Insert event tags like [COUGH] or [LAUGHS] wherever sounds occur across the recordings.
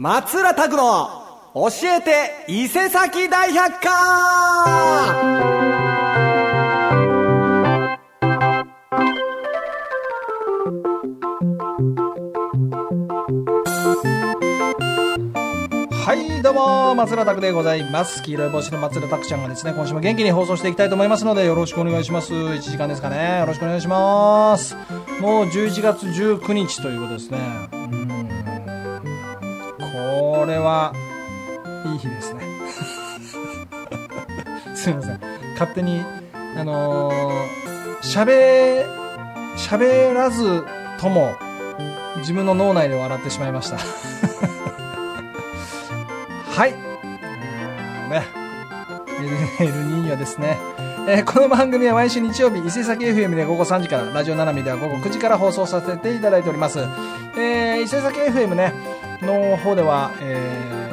松浦拓の教えて伊勢崎大百科はい、どうも、松浦拓でございます。黄色い帽子の松浦拓ちゃんがですね、今週も元気に放送していきたいと思いますので、よろしくお願いします。1時間ですかね。よろしくお願いします。もう11月19日ということですね。は、いい日ですね。[LAUGHS] すいません。勝手に、あのー、喋、喋らずとも、自分の脳内で笑ってしまいました。[LAUGHS] はい。ね。エルニーニョですね。えーこの番組は毎週日曜日、伊勢崎 FM で午後3時から、ラジオナナミでは午後9時から放送させていただいております。えー伊勢崎 FM ね、の方では、えー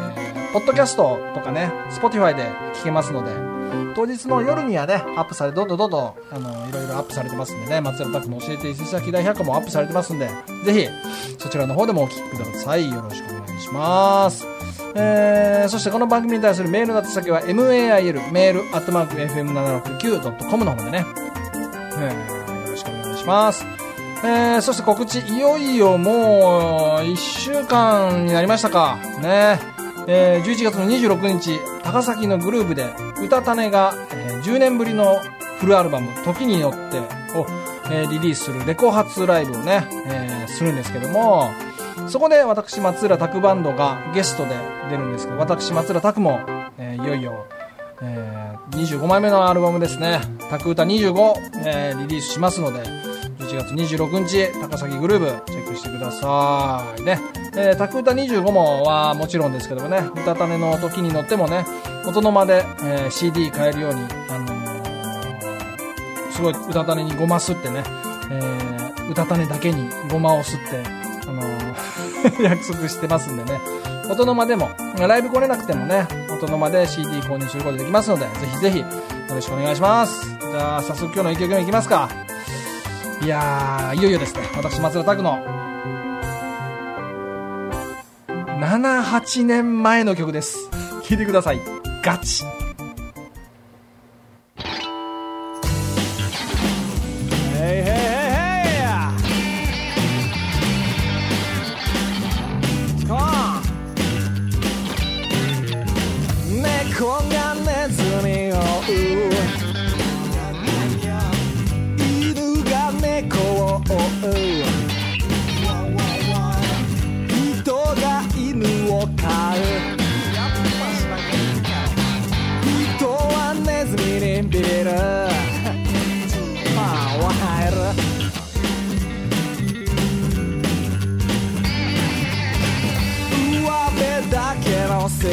ポッドキャストとかね、Spotify で聞けますので、当日の夜にはね、アップされ、どんどんどんどん、あの、いろいろアップされてますんでね、松浦拓の教えて伊勢崎大百科もアップされてますんで、ぜひ、そちらの方でもお聞きください。よろしくお願いします。えー、そしてこの番組に対するメールの宛先は mail、メール、アットマーク FM769.com の方でね、えーよろしくお願いします。えー、そして告知、いよいよもう、1週間になりましたか。ね。えー、11月の26日、高崎のグループで、歌種が、えー10年ぶりのフルアルバム、時によってを、えーリリースするレコ発ライブをね、えーするんですけども、そこで私、松浦拓バンドがゲストで出るんですけど、私、松浦拓も、えーいよいよ、えー25枚目のアルバムですね、拓歌25、えーリリースしますので、11月26日、高崎グルーブ、チェックしてください。ね。えー、拓歌25もはもちろんですけどもね、歌種の時に乗ってもね、音の間で、えー CD 買えるように、あのーすごい歌種にごますってね、えー歌種だけにごまをすって、あのー [LAUGHS] 約束してますんでね、音の間でも、ライブ来れなくてもね、音の間で CD 購入することできますので、ぜひぜひ、よろしくお願いします。じゃあ、早速今日の一曲目いきますか。いやー、いよいよですね、私、松田拓の、7、8年前の曲です。聴いてください。ガチ。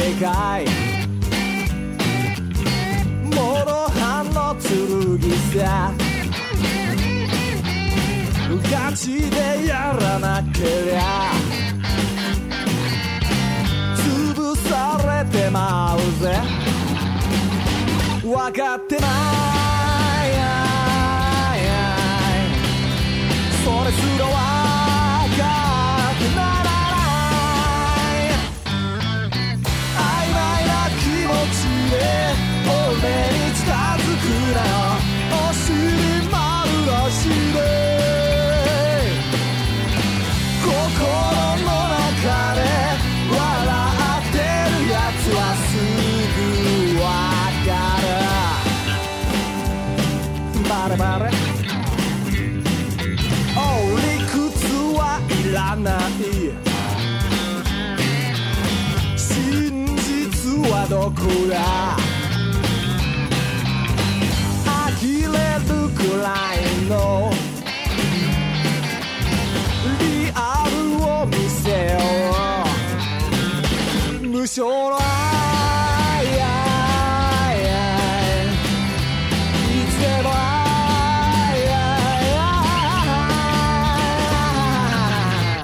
けの世界諸刃の剣さ。ガチでやらなけりゃ。潰されてまうぜ。分かってない無償の愛いつでも愛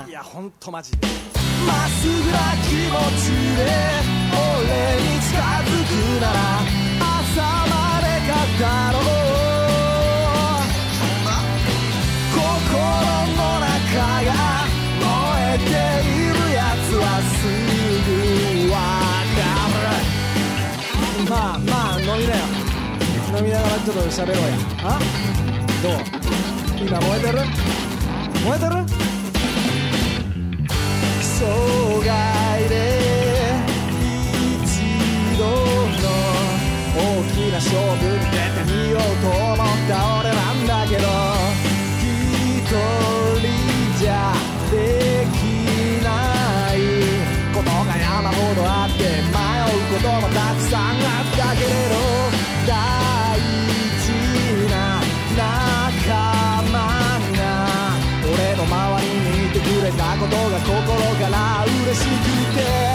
いやほんとマジで。まっすぐな気持ちで俺に喋ろうや。あ？どう？今燃えてる？燃えてる？で一度の大きな勝負に出てみようと心から嬉しくて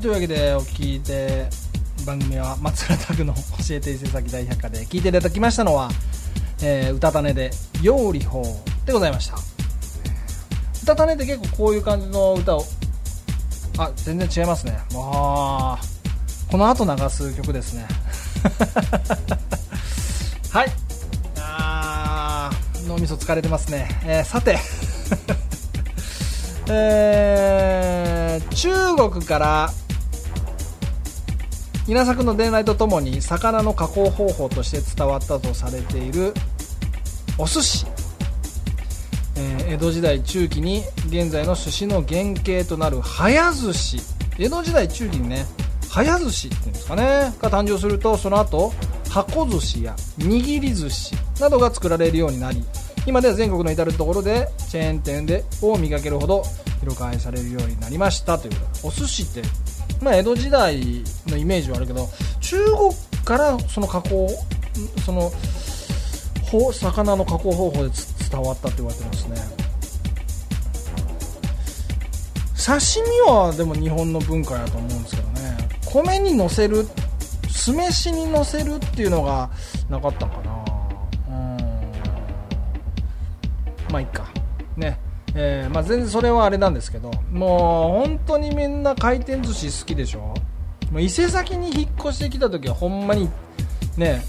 というわけでお聞いて番組は松浦拓の教えて伊勢崎大百科で聞いていただきましたのは、えー、歌種で「ようりほう」でございました。歌種って結構こういう感じの歌をあ全然違いますね。わあこの後流す曲ですね。[LAUGHS] はい。あ脳みそ疲れてますね、えーさて。[LAUGHS] えー中国から稲作の伝来とともに魚の加工方法として伝わったとされているお寿司、えー江戸時代中期に現在の寿司の原型となる早寿司。江戸時代中期にね早寿司っていうんですかね。が誕生するとその後箱寿司や握り寿司などが作られるようになり今では全国の至る所でチェーン店でを見かけるほど広く愛されるようになりましたということでお寿司って、まあ、江戸時代のイメージはあるけど中国からその加工その魚の加工方法で伝わったって言われてますね。刺身はでも日本の文化やと思うんですけどね。米にのせる酢飯にのせるっていうのがなかったかな。うん。まあいいか。ね。えーまあ、全然それはあれなんですけどもう本当にみんな回転寿司好きでしょ？もう伊勢崎に引っ越してきた時はほんまにね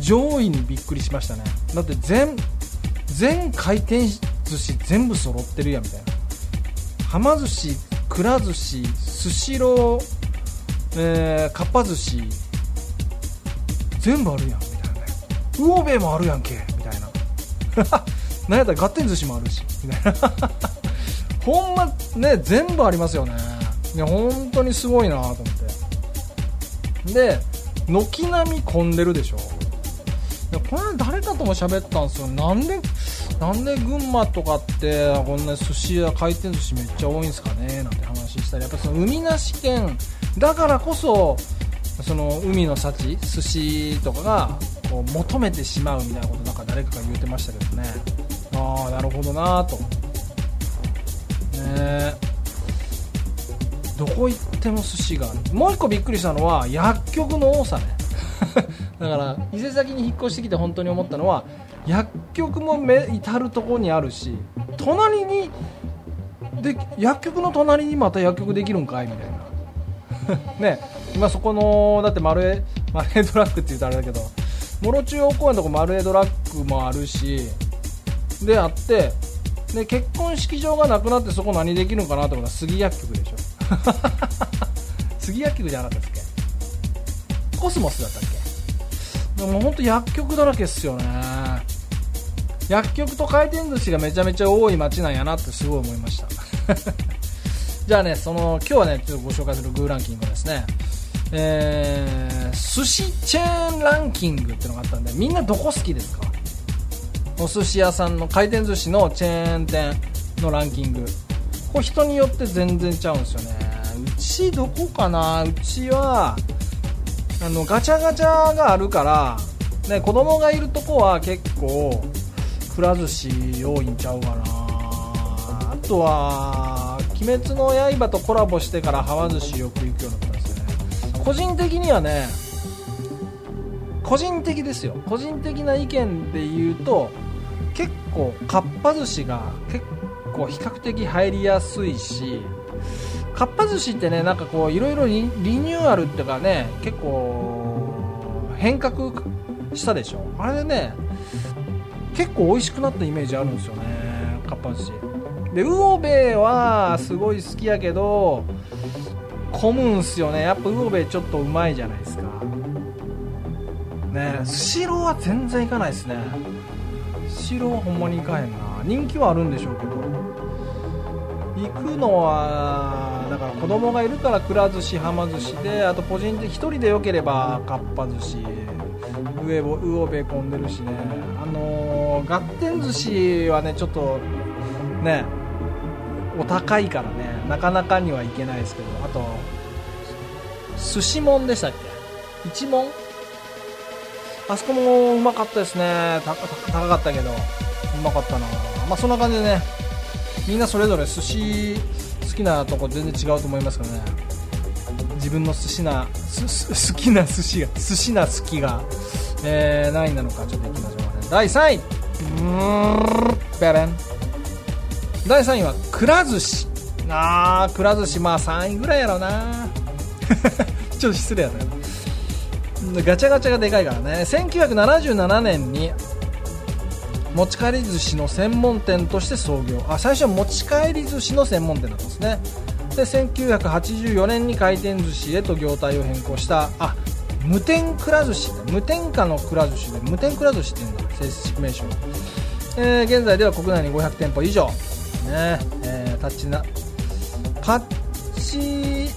上位にびっくりしましたね。だって全全回転寿司全部揃ってるやんみたいな。はま寿司くら寿司スシロー、えー、かっぱ寿司全部あるやんみたいなね。魚べもあるやんけみたいな。なんやったらガッテン寿司もあるしみたいな。[LAUGHS] ほんまね全部ありますよね。いや本当にすごいなと思って。で軒並み混んでるでしょ。いやこれ誰かとも喋ったんですよ。なんでなんで群馬とかってこんな寿司や回転寿司めっちゃ多いんですかねなんて話したり。やっぱその海なし県だからこそその海の幸寿司とかがこう求めてしまうみたいなことなんか誰かが言ってましたけどね。ああなるほどなと。ねえどこ行っても寿司がある。もう一個びっくりしたのは薬局の多さね。[LAUGHS] だから伊勢崎に引っ越してきて本当に思ったのは薬局もめ至る所にあるし隣にで薬局の隣にまた薬局できるんかいみたいな。[LAUGHS] ね今そこのだってマルエマルエドラッグって言うとあれだけど諸中央公園のとこマルエドラッグもあるしであってで結婚式場がなくなってそこ何できるのかなと思ったら杉薬局でしょ。[LAUGHS] 杉薬局じゃなかったっけ？コスモスだったっけ？でも本当薬局だらけっすよね。薬局と回転寿司がめちゃめちゃ多い街なんやなってすごい思いました。[LAUGHS] じゃあねその今日はねちょっとご紹介するグーランキングですねえー、寿司チェーンランキングってのがあったんでみんなどこ好きですか？お寿司屋さんの回転寿司のチェーン店のランキング。これ人によって全然ちゃうんですよね。うちどこかな？うちはあのガチャガチャがあるから、ね、子供がいるとこは結構くら寿司多いんちゃうかな。あとは「鬼滅の刃」とコラボしてからはま寿司よく行くようになったんですよね。個人的にはね個人的ですよ。個人的な意見で言うと結構かっぱ寿司が結構比較的入りやすいしかっぱ寿司ってねなんかこういろいろリニューアルっていうかね結構変革したでしょ？あれでね結構美味しくなったイメージあるんですよねかっぱ寿司。で魚べはすごい好きやけど混むんすよね。やっぱ魚べちょっとうまいじゃないですか。ねスシローは全然行かないですね。シローはほんまに行かへんな人気はあるんでしょうけど行くのはだから子供がい。るからくら寿司はま寿司であと個人的1人でよければかっぱ寿司上も魚べ混んでるしねあのー、ガッテン寿司はねちょっとねお高い。からねなかなかにはい。けない。ですけどあと寿司もんでしたっけ一問あそこもうまかったですね。高かったけど。うまかったな。まあそんな感じでね。みんなそれぞれ寿司好きなとこ全然違うと思いますからね。自分の寿司な好きな寿司が寿司な好きが、えー、何位なのか。ちょっといきましょうかね。第3位。うん。ベレン。第3位はくら寿司。あーくら寿司。まあ3位ぐらいやろうな。[LAUGHS] ちょっと失礼やったガチャガチャがでかいからね。1977年に持ち帰り寿司の専門店として創業。あ最初は持ち帰り寿司の専門店だったんですね。で1984年に回転寿司へと業態を変更した。あ無添くら寿司無添加のくら寿司で無添くら寿司っていうんだ。正式名称、えー現在では国内に500店舗以上。ね。えータッチな。タッチ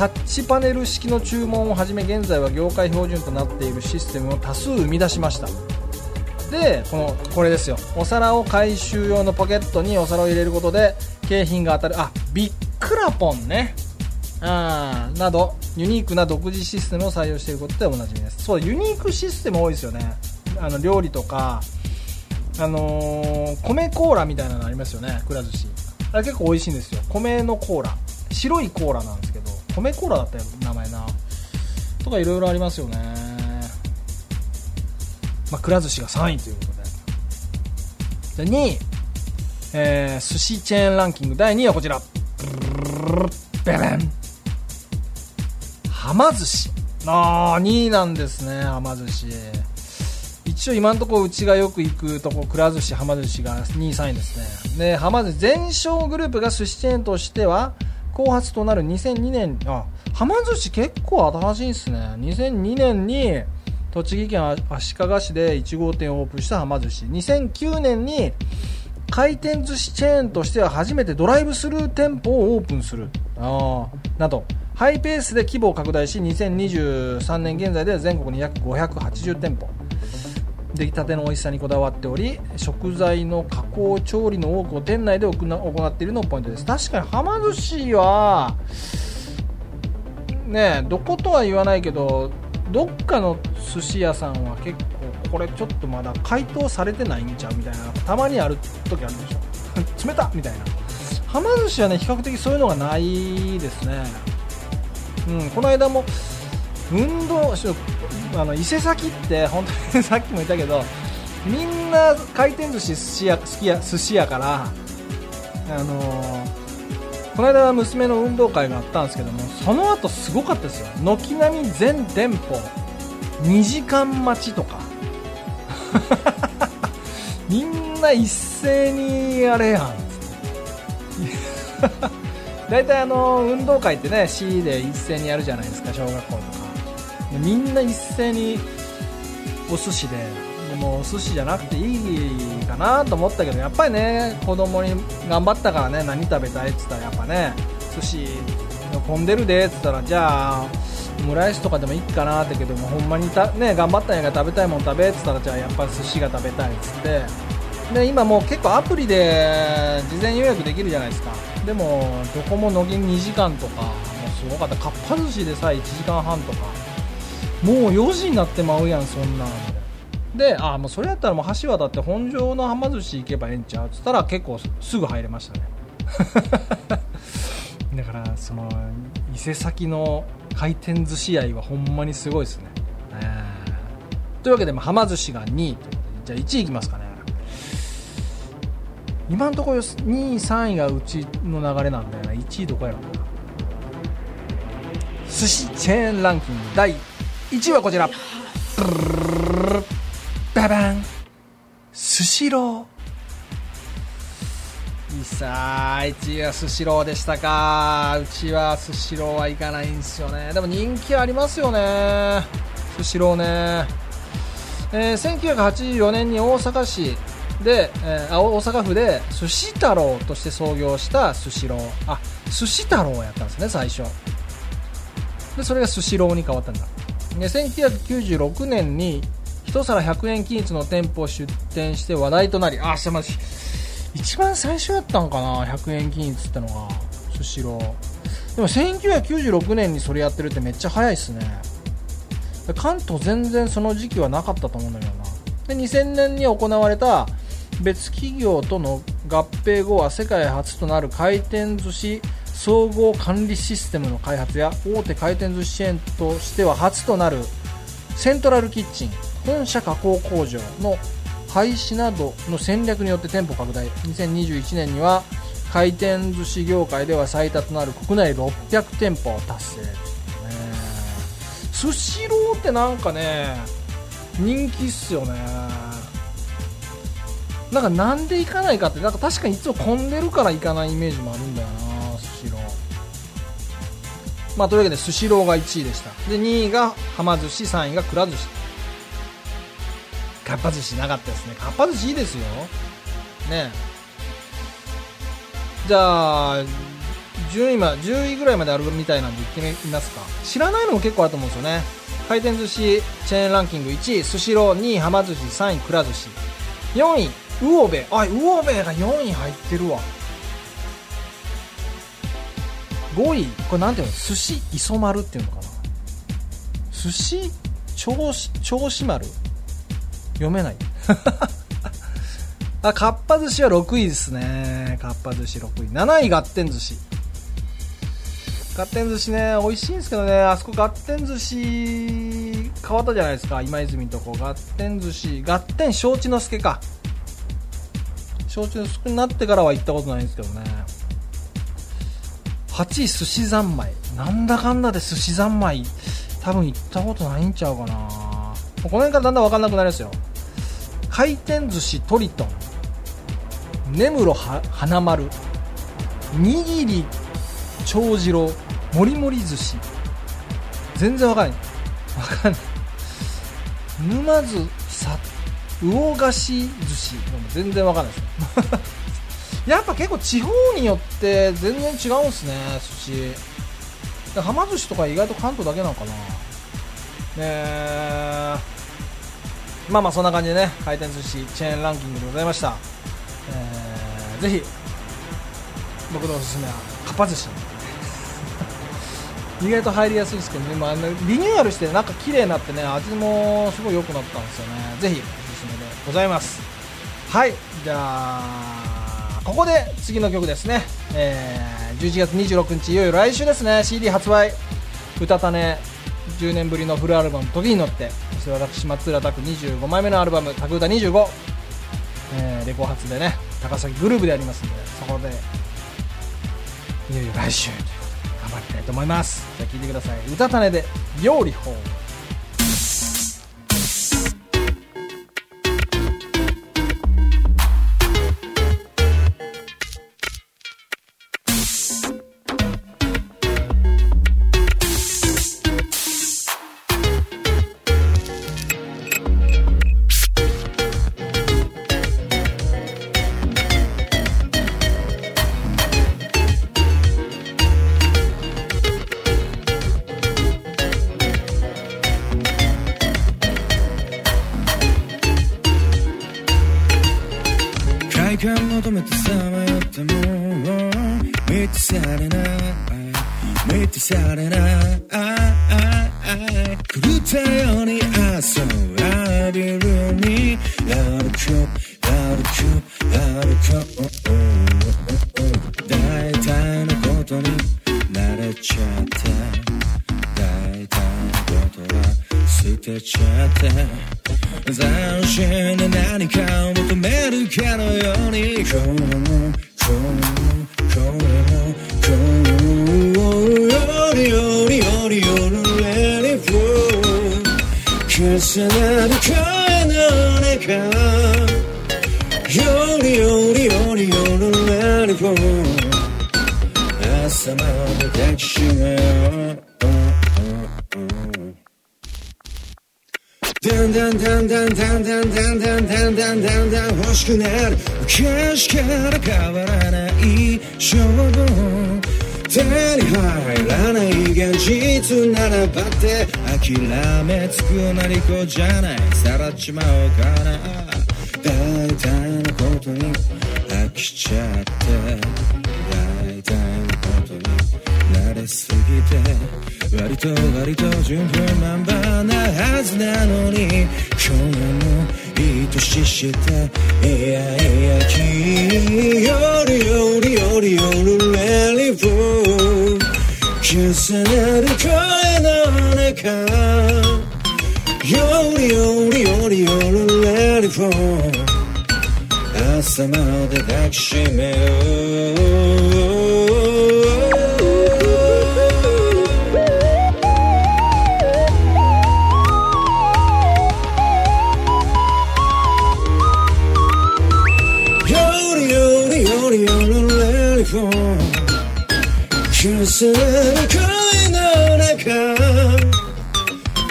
タッチパネル式の注文をはじめ現在は業界標準となっているシステムを多数生み出しました。でこのこれですよ。お皿を回収用のポケットにお皿を入れることで景品が当たるあビックラポンね。あーなどユニークな独自システムを採用していることでおなじみです。そうユニークシステム多いですよね。あの料理とかあのー米コーラみたいなのありますよね。くら寿司。あれ結構美味しいんですよ。米のコーラ。白いコーラなんですけど。米コーラだったよ名前な。とかいろいろありますよね。まあ、くら寿司が3位ということで。で2位、えー寿司チェーンランキング。第2位はこちら。ベレン。はま寿司。ああ2位なんですねはま寿司。一応今のところうちがよく行くとこくら寿司はま寿司が2位3位ですね。ではま寿司全商グループが寿司チェーンとしては後発となる2002年あはま寿司結構新しいですね。2002年に栃木県足利市で1号店をオープンしたはま寿司。2009年に回転寿司チェーンとしては初めてドライブスルー店舗をオープンする。あなど。ハイペースで規模を拡大し2023年現在では全国に約580店舗。出来たての美味しさにこだわっており食材の加工調理の多くを店内で行っているのがポイントです。確かにはま寿司はねえどことは言わないけどどっかの寿司屋さんは結構これちょっとまだ解凍されてないんちゃうみたいなたまにある時あるでしょ。[LAUGHS] 冷たみたいな。はま寿司はね比較的そういうのがないですね。うんこの間も運動あの伊勢崎って本当に [LAUGHS] さっきも言ったけどみんな回転寿司寿司屋好きや寿司屋からあのこの間娘の運動会があったんですけどもその後すごかったですよ。軒並み全店舗2時間待ちとか。[LAUGHS] みんな一斉にあれやん。[LAUGHS] 大体あの運動会ってね C で一斉にやるじゃないですか小学校とか。みんな一斉にお寿司ででもお寿司じゃなくていいかなと思ったけどやっぱりね子供に頑張ったからね何食べたいって言ったらやっぱね寿司混んでるでって言ったらじゃあオムライスとかでもいいかなってけどもほんまにた、ね、頑張ったんやから食べたいもん食べって言ったらじゃあやっぱり寿司が食べたいっつってで今もう結構アプリで事前予約できるじゃないですかでもどこも乃木2時間とかもうすごかったかっぱ寿司でさえ1時間半とかもう4時になってまうやんそんなん。であもうそれやったらもう橋渡って本庄のはま寿司行けばええんちゃうっつったら結構すぐ入れましたね。[LAUGHS] だからその伊勢崎の回転寿司愛はほんまにすごいですね、というわけで、まあ、はま寿司が2位じゃあ1位いきますかね。今のところ2位3位がうちの流れなんだよな。1位どこやろな。寿司チェーンランキング第1 1位はこちら。ババン。スシロー。さあ1位はスシローでしたか。うちはスシローはいかないんですよね。でも人気ありますよね。スシローね、えー、1984年に大阪市で、えー、大阪府で寿司太郎として創業したスシロー。あ寿司太郎やったんですね最初。でそれがスシローに変わったんだ。で1996年に1皿100円均一の店舗を出店して話題となりあすいません。一番最初やったんかな100円均一ってのがスシロー。でも1996年にそれやってるってめっちゃ早いっすね。関東全然その時期はなかったと思うんだけどな。で2000年に行われた別企業との合併後は世界初となる回転寿司総合管理システムの開発や大手回転寿司チェーンとしては初となるセントラルキッチン本社加工工場の廃止などの戦略によって店舗拡大。2021年には回転寿司業界では最多となる国内600店舗を達成。スシローってなんかね人気っすよね。なんかなんで行かないかってなんか確かにいつも混んでるから行かないイメージもあるんだよな。まあというわけでスシローが1位でした。で2位がはま寿司3位がくら寿司。かっぱ寿司なかったですね。かっぱ寿司いいですよ。ねじゃあ順位ま10位ぐらいまであるみたいなんで行ってみますか。知らないのも結構あると思うんですよね。回転寿司チェーンランキング1位スシロー2位はま寿司3位くら寿司。4位魚べあ魚べが4位入ってるわ。5位これなんていうの？寿司磯丸っていうのかな？寿司銚子銚子丸？読めない。[LAUGHS] あかっぱ寿司は6位ですね。かっぱ寿司6位。7位ガッテン寿司。ガッテン寿司ね美味しいんですけどね。あそこガッテン寿司変わったじゃないですか。今泉のとこ。ガッテン寿司。ガッテン承知の助か。承知の助になってからは行ったことないんですけどね。8位寿司三昧。なんだかんだで寿司三昧。多分行ったことないんちゃうかな。この辺からだんだん分かんなくなりますよ。回転寿司トリトン。根室花丸。握り長次郎。もりもり寿司。全然わかんない。わかんない。沼津魚菓子寿司。全然わかんないです。やっぱ結構地方によって全然違うんすね寿司。はま寿司とか意外と関東だけなのかな。ねえ。まあまあそんな感じでね回転寿司チェーンランキングでございました、えー、ぜひ僕のおすすめはかっぱ寿司。[LAUGHS] 意外と入りやすいですけどね、まあ、リニューアルしてなんか綺麗になってね味もすごい良くなったんですよね。ぜひおすすめでございます。はい。じゃあここで次の曲ですね、えー、11月26日いよいよ来週ですね。CD 発売歌たたね10年ぶりのフルアルバム「時に乗って」そして私松浦拓25枚目のアルバム「拓歌25」えー、レコ発でね高崎グループでありますんでそこでいよいよ来週頑張りたいと思います。じゃあ聴いてください「歌種で料理法」てちゃって斬新な何かをって諦めつくなりこじゃない。さらっちまおうかな。重なる声の中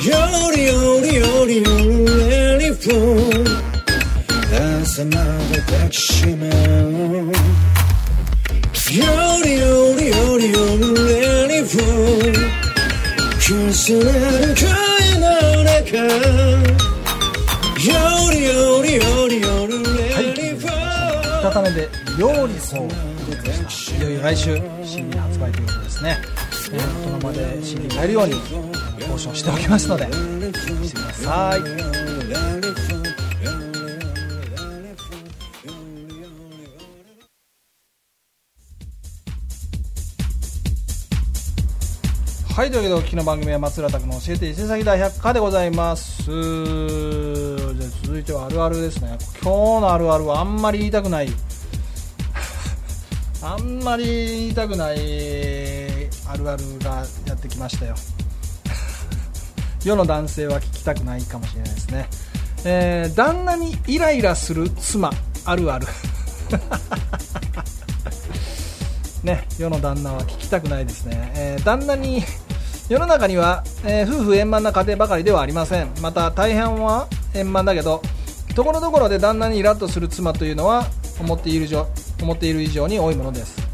よりよりよりよりレリフォー朝まで抱きしめよう。よりよりよりよりレリフォー重なる声の中よりよりよりよりレリフォー再めで料理法出てきましたいよいよ来週。ですね、えー、このまで CD 買えるように交渉しておきますのでしてくださいはい、というわけで、お聞きの番組は松浦拓の教えて伊勢崎大百科でございます。じゃあ続いてはあるあるですね。今日のあるあるはあんまり言いたくない。[LAUGHS] あんまり言いたくないあるあるがやってきましたよ。[LAUGHS] 世の男性は聞きたくないかもしれないですね。えー旦那にイライラする妻、あるある。[LAUGHS] ね、世の旦那は聞きたくないですね、えー旦那に世の中には、えー夫婦円満な家庭ばかりではありませんまた大半は円満だけどところどころで旦那にイラッとする妻というのは思っている以上思っている以上に多いものです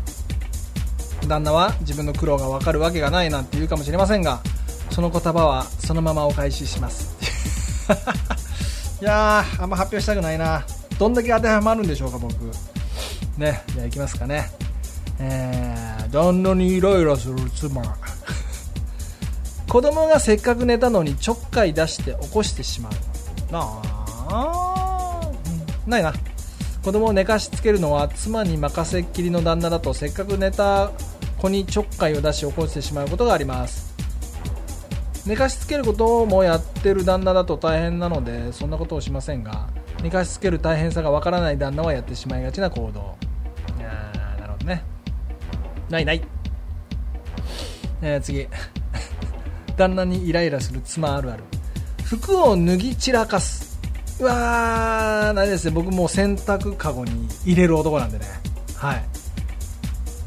旦那は自分の苦労が分かるわけがないなんて言うかもしれませんがその言葉はそのままお返しします。[LAUGHS] いやーあんま発表したくないな。どんだけ当てはまるんでしょうか僕。ねじゃあいきますかね。えー、旦那にイライラする妻。[LAUGHS] 子供がせっかく寝たのにちょっかい出して起こしてしまう。なあ、ないな。子供を寝かしつけるのは妻に任せっきりの旦那だとせっかく寝た子にちょっかいを出し起こしてしまうことがあります。寝かしつけることもやってる旦那だと大変なのでそんなことをしませんが寝かしつける大変さがわからない旦那はやってしまいがちな行動。いやーなるほどね。ないない、えー次。[LAUGHS] 旦那にイライラする妻あるある。服を脱ぎ散らかす。うわーないですね。僕もう洗濯かごに入れる男なんでね。はい。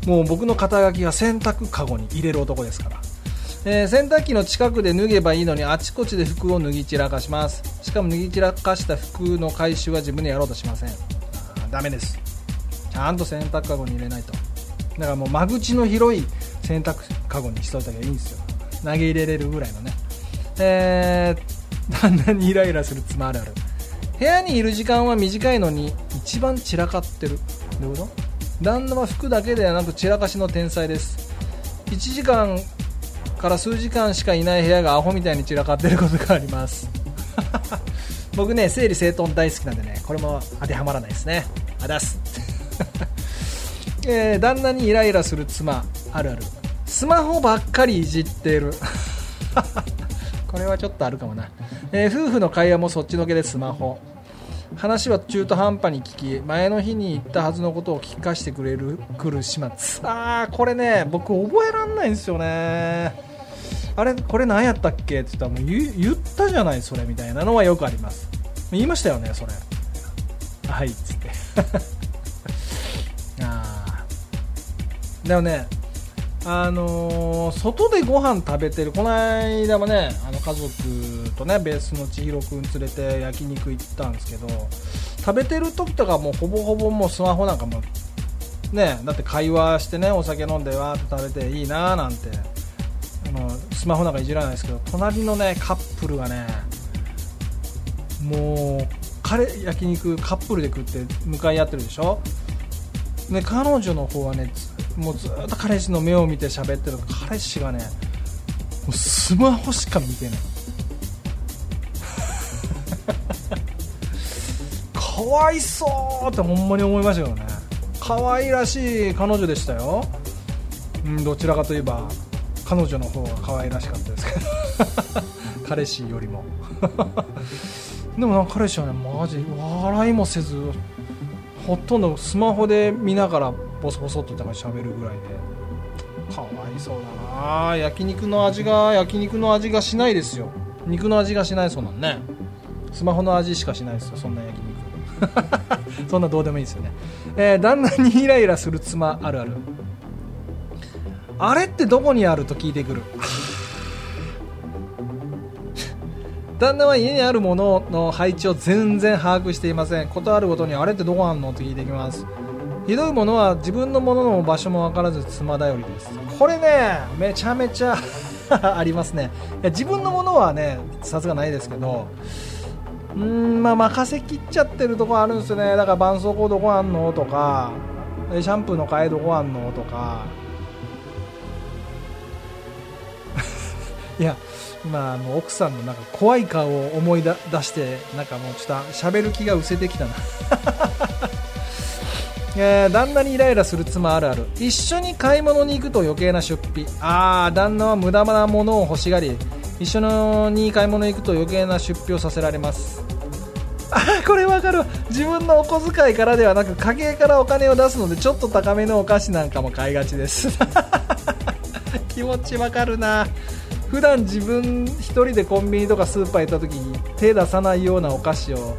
もう僕の肩書きは洗濯かごに入れる男ですから。えー洗濯機の近くで脱げばいいのにあちこちで服を脱ぎ散らかします。しかも脱ぎ散らかした服の回収は自分でやろうとしません。ダメです。ちゃんと洗濯かごに入れないと。だからもう間口の広い洗濯かごにしといた方がいいんですよ。投げ入れれるぐらいのね。えー、旦那にイライラする妻あるある。部屋にいる時間は短いのに一番散らかってる。どういうこと？旦那は服だけではなく散らかしの天才です。1時間から数時間しかいない部屋がアホみたいに散らかってることがあります。[LAUGHS] 僕ね整理整頓大好きなんでねこれも当てはまらないですね。あだす、[LAUGHS] えー旦那にイライラする妻あるある。スマホばっかりいじってる。[LAUGHS] これはちょっとあるかもな、えー夫婦の会話もそっちのけでスマホ。話は中途半端に聞き前の日に言ったはずのことを聞かせてくれる来る始末。あーこれね僕覚えらんないんですよね。あれこれ何やったっけって言ったらもう言ったじゃないそれみたいなのはよくあります。言いましたよねそれ。はいっつって。[LAUGHS] あー。でもねあのー外でご飯食べてるこの間もねあの家族とねベースの千尋くん連れて焼肉行ったんですけど食べてる時とかもうほぼほぼもうスマホなんかもねだって会話してねお酒飲んでわーって食べていいなーなんてあのスマホなんかいじらないですけど隣のねカップルがねもうカレー焼肉カップルで食って向かい合ってるでしょ？ね、彼女の方はねもうずっと彼氏の目を見て喋ってる彼氏がねもうスマホしか見てない。[LAUGHS] かわいそうってほんまに思いましたけどね。可愛らしい彼女でしたよ、うん、どちらかといえば彼女の方が可愛らしかったですけど。[LAUGHS] 彼氏よりも。[LAUGHS] でもなんか彼氏はねマジ笑いもせずほとんどスマホで見ながらボソボソっとだから喋るぐらいで。かわいそうだな。焼肉の味が焼肉の味がしないですよ。肉の味がしないそうなんね。スマホの味しかしないですよ。そんな焼肉。[LAUGHS] そんなどうでもいいですよね、えー旦那にイライラする妻あるある。あれってどこにあると聞いてくる？[LAUGHS] 旦那は家にあるものの配置を全然把握していません。ことあるごとにあれってどこあんの？と聞いてきます。ひどいものは自分のものの場所も分からず妻頼りです。これねめちゃめちゃ [LAUGHS] ありますね。いや自分のものはねさすがないですけどうんまあ任せきっちゃってるとこあるんですよね。だから絆創膏どこあんの？とかシャンプーの替えどこあんの？とか。[LAUGHS] いや今もう奥さんのなんか怖い顔を思い出出してなんかもうちょっと喋る気が失せてきたな。[LAUGHS] えー旦那にイライラする妻あるある。一緒に買い物に行くと余計な出費。ああ旦那は無駄なものを欲しがり。一緒に買い物に行くと余計な出費をさせられます。あこれわかる。自分のお小遣いからではなく家計からお金を出すのでちょっと高めのお菓子なんかも買いがちです。[LAUGHS] 気持ちわかるな。普段自分一人でコンビニとかスーパー行った時に手出さないようなお菓子を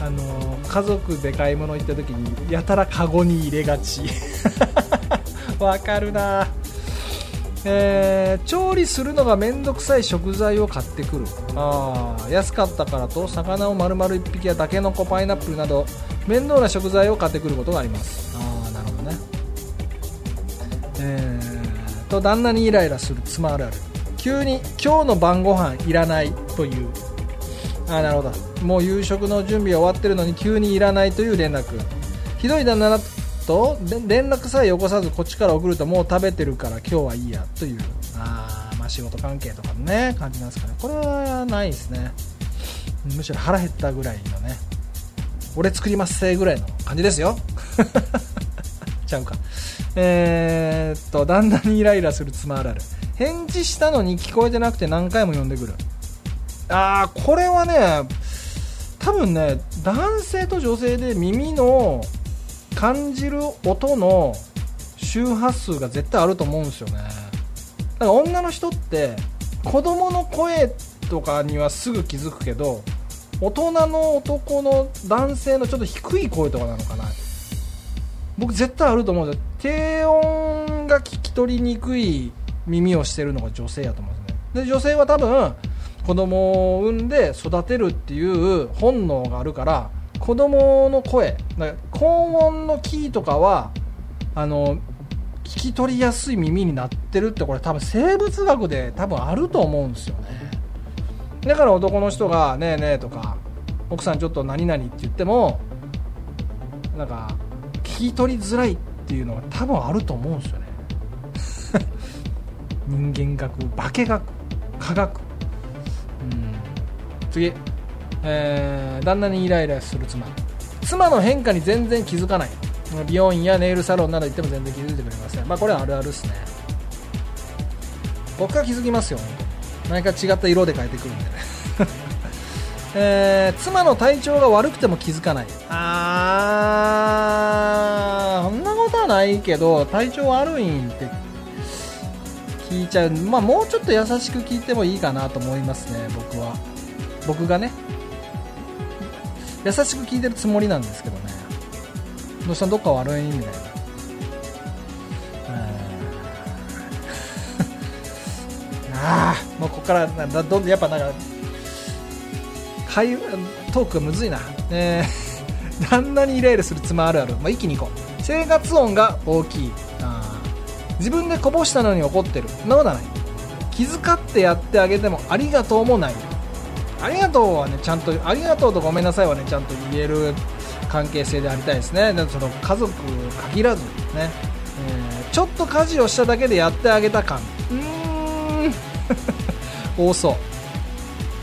あの家族で買い物行った時にやたらカゴに入れがち。[LAUGHS] わかるな。えー調理するのが面倒くさい食材を買ってくる。あー。安かったからと魚を丸々1匹やタケノコパイナップルなど面倒な食材を買ってくることがあります。ああなるほどね。えーと旦那にイライラする妻あるある。急に今日の晩ご飯いらないというあなるほど。もう夕食の準備は終わってるのに急にいらないという連絡。ひどい旦那だと連絡さえよこさずこっちから送るともう食べてるから今日はいいやという。あ、まあ、仕事関係とかのね感じなんですかね。これはないですね。むしろ腹減ったぐらいのね。俺作りますせぐらいの感じですよ。[LAUGHS] ちゃうか。えー、っと旦那にイライラする妻あるある。返事したのに聞こえてなくて何回も呼んでくる。あこれはね多分ね男性と女性で耳の感じる音の周波数が絶対あると思うんですよね。だから女の人って子供の声とかにはすぐ気づくけど大人の男の男性のちょっと低い声とかなのかな。僕絶対あると思うんですよ。低音が聞き取りにくい耳をしてるのが女性やと思うんですね。で女性は多分子供を産んで育てるっていう本能があるから子供の声だから高音のキーとかはあの聞き取りやすい耳になってるってこれ多分生物学で多分あると思うんですよね。だから男の人が「ねえねえ」とか奥さんちょっと何々って言ってもなんか聞き取りづらいっていうのが多分あると思うんですよね。[LAUGHS] 人間学化学科学。次。えー旦那にイライラする妻。妻の変化に全然気づかない。美容院やネイルサロンなど行っても全然気づいてくれません。まあこれはあるあるですね。僕は気づきますよ。何か違った色で変えてくるんでね。[LAUGHS] えー妻の体調が悪くても気づかない。あーそんなことはないけど体調悪いんって。聞いちゃう。まあもうちょっと優しく聞いてもいいかなと思いますね僕は。僕がね優しく聞いてるつもりなんですけどね。どうしたどっか悪いみたいな。[LAUGHS] ああもうここからだどんどんやっぱなんか会トークがむずいな、えー。[LAUGHS] 旦那にイライラする妻あるある、まあ、一気にいこう。生活音が大きい。あ自分でこぼしたのに怒ってる。そんなことはない。気遣ってやってあげてもありがとうもない。ありがとうはねちゃんとありがとうとごめんなさいはねちゃんと言える関係性でありたいですね。でその家族限らずね、えーちょっと家事をしただけでやってあげた感。うーん。[LAUGHS] 多そう。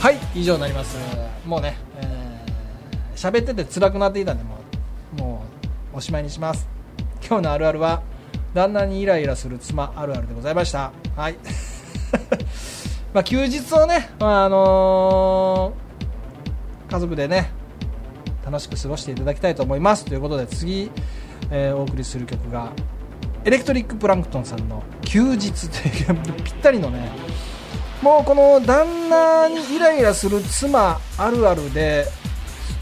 はい以上になります。もうねえー喋、ってて辛くなっていたんでもうもうおしまいにします。今日のあるあるは旦那にイライラする妻あるあるでございました。はい。まあ休日をね、まああのー家族でね楽しく過ごしていただきたいと思います。ということで次、えーお送りする曲がエレクトリックプランクトンさんの「休日」というぴったりのねもうこの旦那にイライラする妻あるあるで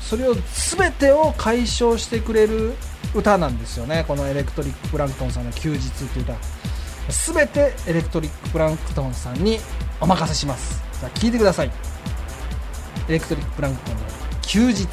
それを全てを解消してくれる歌なんですよね。このエレクトリックプランクトンさんの「休日」という歌。全てエレクトリックプランクトンさんにお任せします。じゃあ聞いてください。エレクトリックプランクトンの「休日」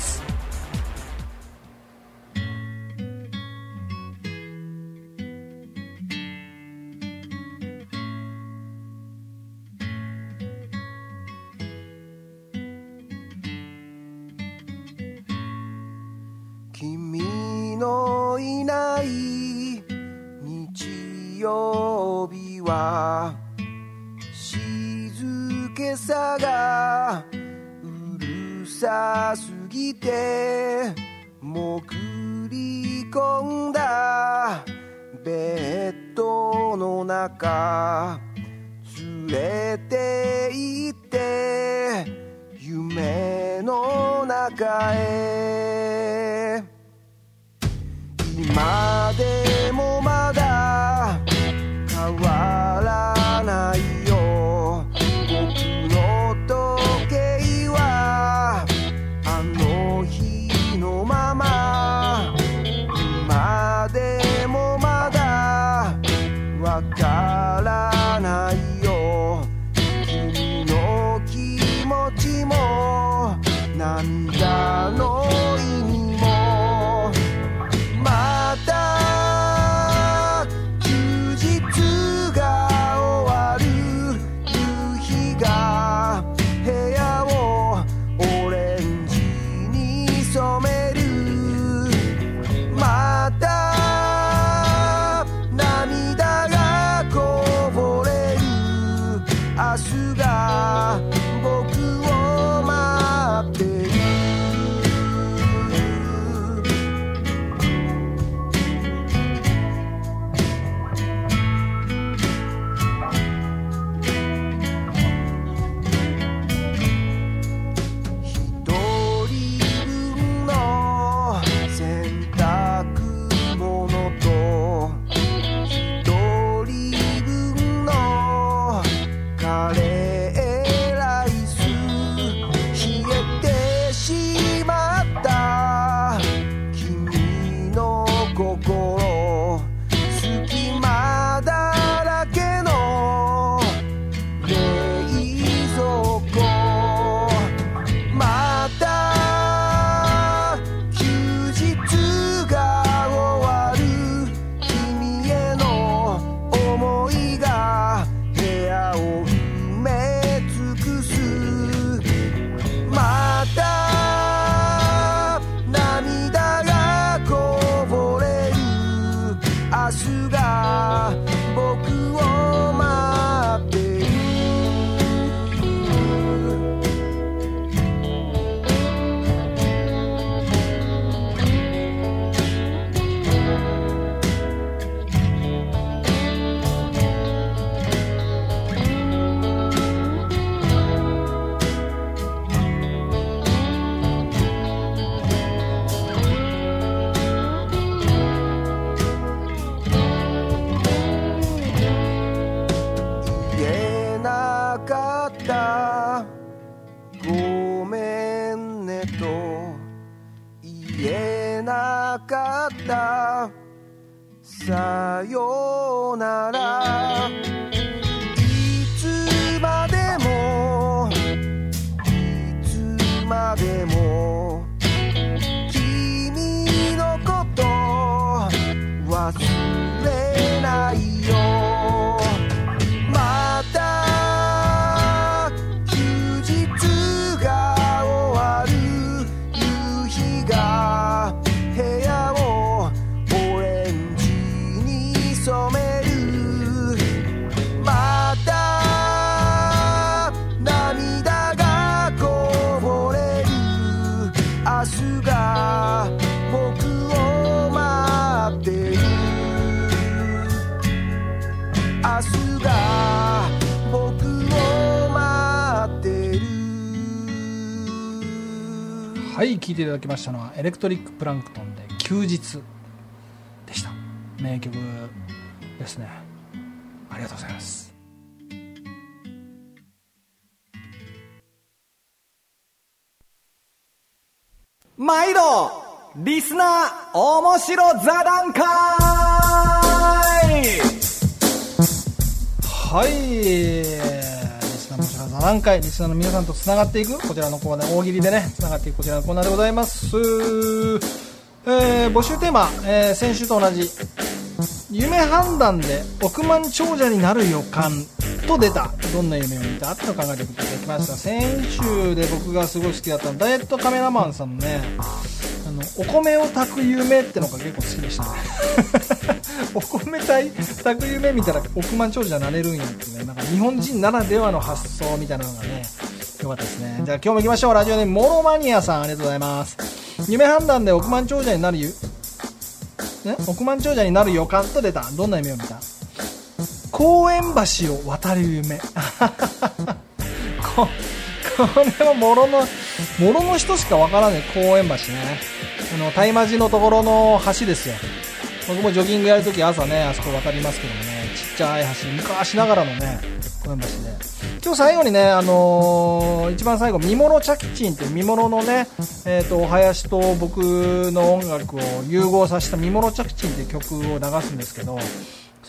ていただきましたのはエレクトリック・プランクトンで「休日」でした。名曲ですね。ありがとうございます。毎度リスナー面白座談会。はい座談会リスナーの皆さんとつながっていくこちらのコーナー大喜利でねつながっていくこちらのコーナーでございます、えー募集テーマ、えー先週と同じ夢判断で億万長者になる予感と出たどんな夢を見た？ってのを考えていただきました。先週で僕がすごい好きだったダイエットカメラマンさんのね。あのお米を炊く夢ってのが結構好きでした。ね [LAUGHS] お米炊く夢見たら億万長者になれるんやってねなんか日本人ならではの発想みたいなのがねよかったですね。じゃあ今日も行きましょう。ラジオネームモロマニアさんありがとうございます。夢判断で億万長者になるゆね、億万長者になる予感と出た。どんな夢を見た？公園橋を渡る夢。こ [LAUGHS] れはもろのもろの人しかわからない公園橋ね。あの大魔寺のところの橋ですよ。僕もジョギングやるとき朝ねあそこ渡りますけどもね。ちっちゃい橋昔ながらのね公園橋で。今日最後にね、あのー一番最後、見物チャキチンっていう見物のね、えっ、と、お囃子と僕の音楽を融合させた見物チャキチンっていう曲を流すんですけど、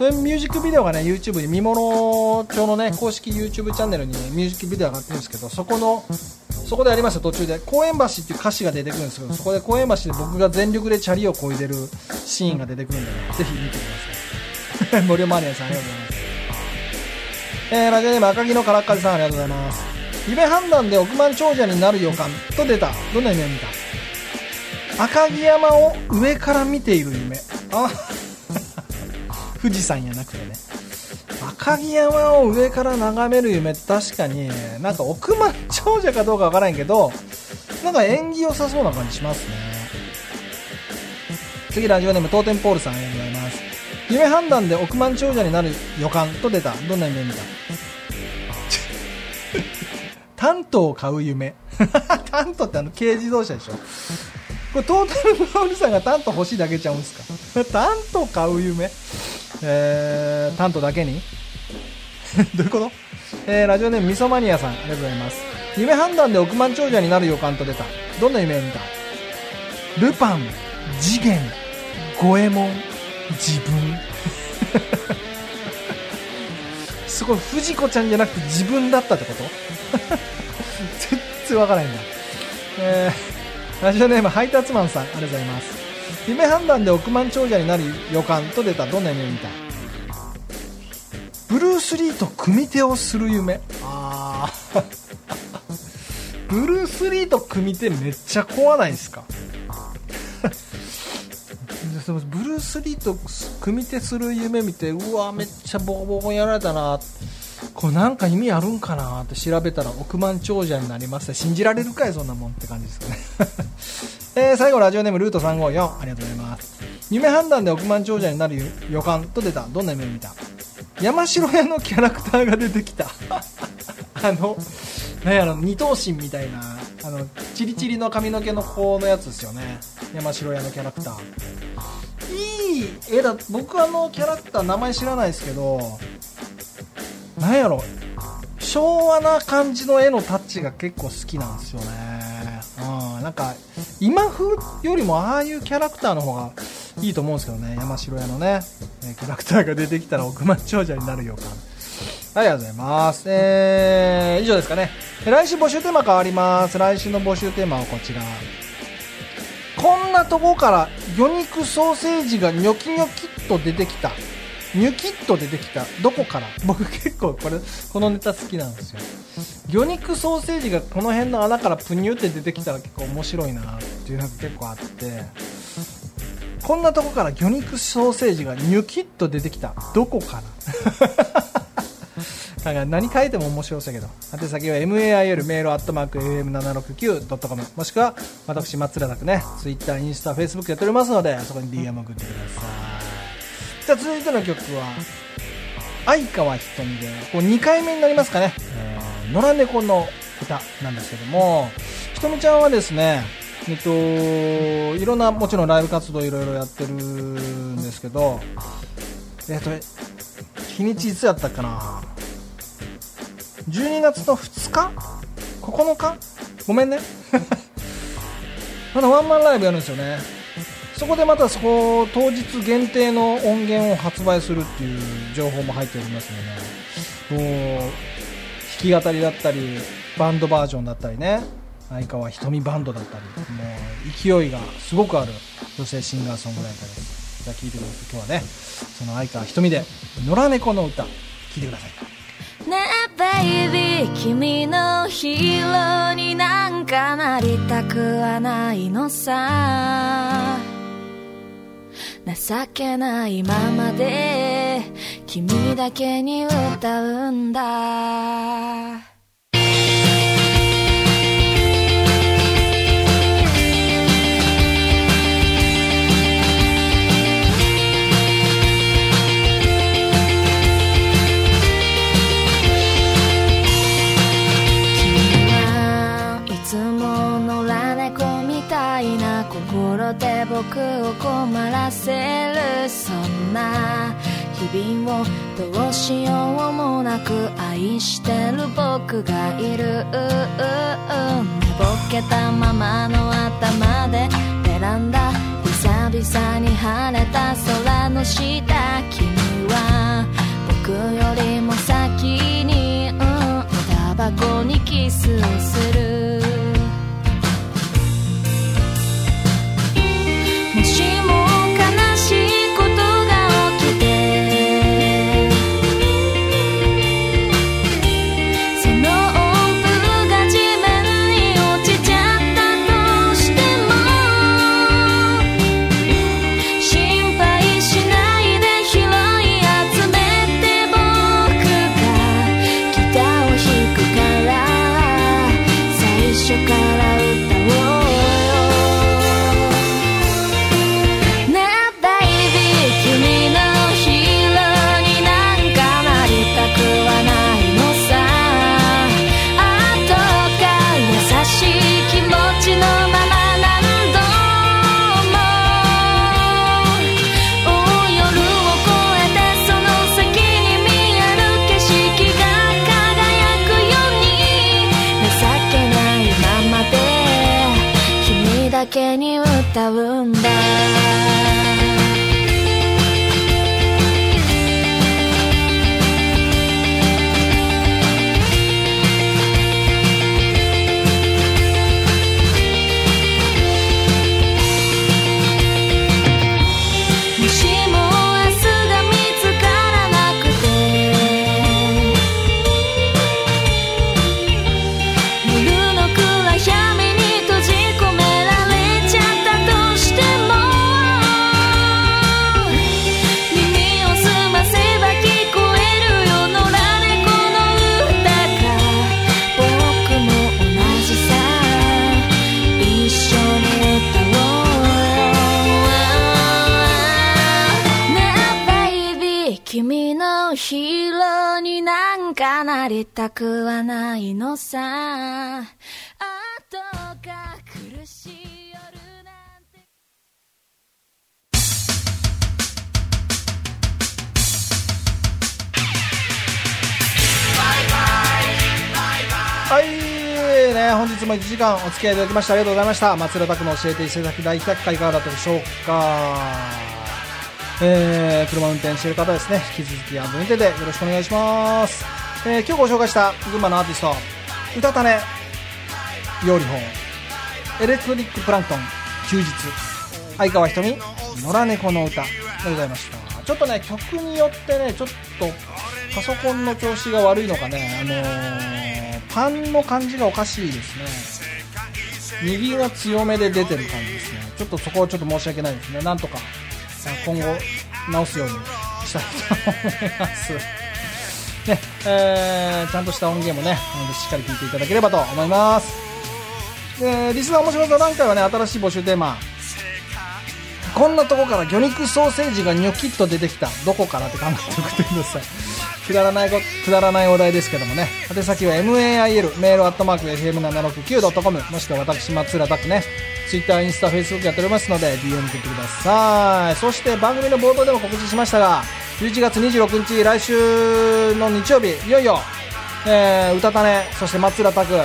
そういうミュージックビデオがね、YouTube に見物町のね、公式 YouTube チャンネルにねミュージックビデオ上がってるんですけど、そこの、そこでありますよ、途中で。公園橋っていう歌詞が出てくるんですけど、そこで公園橋で僕が全力でチャリを漕いでるシーンが出てくるんでね、ぜひ見てください。[LAUGHS] 森マニアさんありがとうございます。えー、ラジオネーム赤木のからっかじさんありがとうございます。夢判断で億万長者になる予感と出た。どんな夢を見た？赤城山を上から見ている夢。あ富士山じゃなくてね。赤城山を上から眺める夢って確かに、なんか億万長者かどうかわからんけど、なんか縁起良さそうな感じしますね。次、ラジオネーム、当店ポールさんありがとうございます。夢判断で億万長者になる予感と出た。どんな夢見た？タントを買う夢。タントってあの軽自動車でしょこれトータルフロールさんがタント欲しいだけちゃうんすか？タント買う夢？えー、タントだけに？[LAUGHS] どういうこと？えー、ラジオネームみそマニアさん、ありがとうございます。夢判断で億万長者になる予感と出た。どんな夢を見た？ルパン、次元、五右衛門、自分。[LAUGHS] すごい、藤子ちゃんじゃなくて自分だったってこと？[LAUGHS] 全然わからへんな。えー、ラジオネーム配達マンさん、ありがとうございます。夢判断で億万長者になる予感と出た。どんな夢を見たブルース・リーと組手をする夢。あー。[LAUGHS] ブルース・リーと組手めっちゃ怖ないですか？[LAUGHS] ブルース・リーと組手する夢見てうわめっちゃボコボコにやられたなこれなんか意味あるんかなって調べたら億万長者になりますって信じられるかいそんなもんって感じですかね。[LAUGHS] え最後ラジオネームルート354ありがとうございます。夢判断で億万長者になる予感と出た。どんな夢を見た？山城屋のキャラクターが出てきた。[LAUGHS] あのなんやろ二頭身みたいなあのチリチリの髪の毛の子のやつですよね。山城屋のキャラクター。いい絵だ僕あのキャラクター名前知らないですけどなんやろ昭和な感じの絵のタッチが結構好きなんですよね、うん、なんか今風よりもああいうキャラクターの方がいいと思うんですけどね山城屋のねキャラクターが出てきたら億万長者になるようかありがとうございます。えー、以上ですかね。来週募集テーマ変わります。来週の募集テーマはこちら。こんなとこから魚肉ソーセージがニョキニョキっと出てきた。ニョキッと出てきた。どこから？[LAUGHS] 僕結構これ、このネタ好きなんですよ。魚肉ソーセージがこの辺の穴からプニュって出てきたら結構面白いなっていうのが結構あって、こんなとこから魚肉ソーセージがニョキッと出てきた。どこから？[LAUGHS] だから何書いても面白そうやけど宛先は mail メールアットマーク am769.com もしくは私松浦拓ね Twitter インスタ Facebook やっておりますのでそこに DM 送ってくださいじゃあ続いての曲は相川ひとみでこう2回目になりますかね「野良猫の歌」なんですけどもひとみちゃんはですねえっといろんなもちろんライブ活動いろいろやってるんですけどえっと日にちいつやったかな。12月の2日 ?9 日？ごめんね。[LAUGHS] まだワンマンライブやるんですよね。そこでまたそこ当日限定の音源を発売するっていう情報も入っておりますのでもう弾き語りだったりバンドバージョンだったりね相川ひとみバンドだったりもう勢いがすごくある女性シンガーソングライターです。じゃあ聴いてください今日はねその相川ひとみで「野良猫の歌」聴いてください。ねえベイビー君のヒーローになんかなりたくはないのさ。情けないままで君だけに歌うんだ。日々をどうしようもなく愛してる僕がいる寝ぼけたままの頭でベランダ久々に晴れた空の下君は僕よりも先に、うん、タバコにキスをするけに歌うんだ。たくはないのさ。後が苦しい夜なんて。はいね本日も1時間お付き合いい。ただきましてありがとうござい。ました松浦拓の教えて伊勢崎大100回い。かがだったでしょうかえー、車運転してい。る方ですね引き続き安全運転でよろしくお願い。します、えー今日ご紹介した群馬のアーティスト歌種料理本。エレクトリックプランクトン休日。相川ひとみ野良猫の歌。でございました。ちょっとね曲によってねちょっとパソコンの調子が悪いのかね。あのーパンの感じがおかしいですね。右が強めで出てる感じですね。ちょっとそこはちょっと申し訳ないですね。なんとか今後直すようにしたいと思います。ねえーちゃんとした音源もねしっかり聞いていただければと思います。でリスナー面白座談会はね新しい募集テーマ。こんなとこから魚肉ソーセージがニョキッと出てきた。どこからって考えて送ってください。くだらないこくだらないお題ですけどもね。宛先は MAIL メールアットマーク FM769.com もしくは私松浦拓ね。Twitter インスタ Facebook やっておりますので DM 送ってください。そして番組の冒頭でも告知しましたが11月26日来週の日曜日いよいよ、えー、歌種そして松浦拓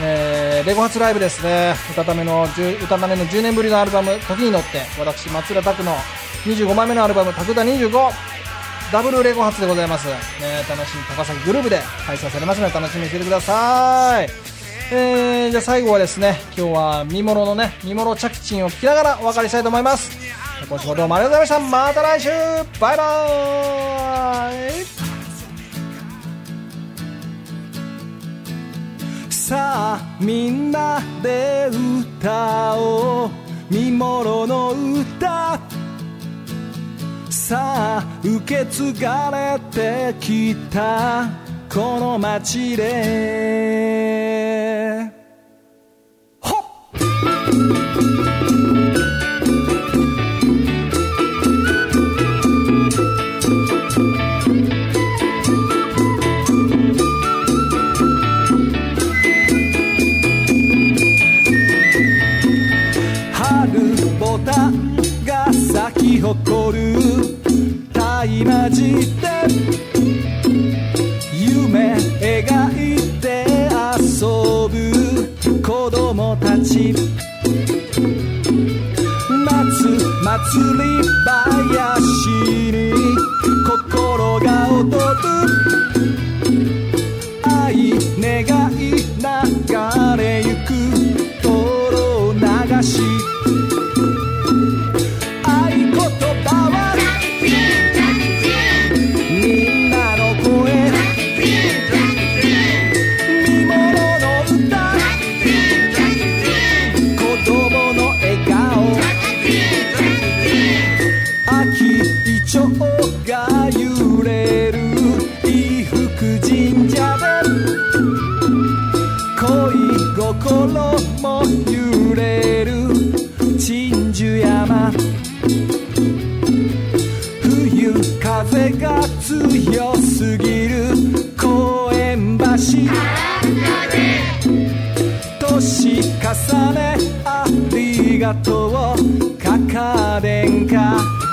えーレゴ発ライブですね。歌ための10歌ための10年ぶりのアルバム「時に乗って」私松浦拓の25枚目のアルバム「拓田25」ダブルレゴ発でございます、ね、楽しみ高崎グループで開催されますので楽しみにしててください。えー、じゃあ最後はですね今日は見物のね見物着賃を聞きながらお別れしたいと思います。今週もどうもありがとうございましたまた来週。バイバーイ。さあみんなで歌おう見物の歌さあ受け継がれてきたこの街で。ほっ！誇る。大魔寺で夢描いて遊ぶ子供たち。夏祭り林に心が躍る。愛願重ねありがとう。かかれんか。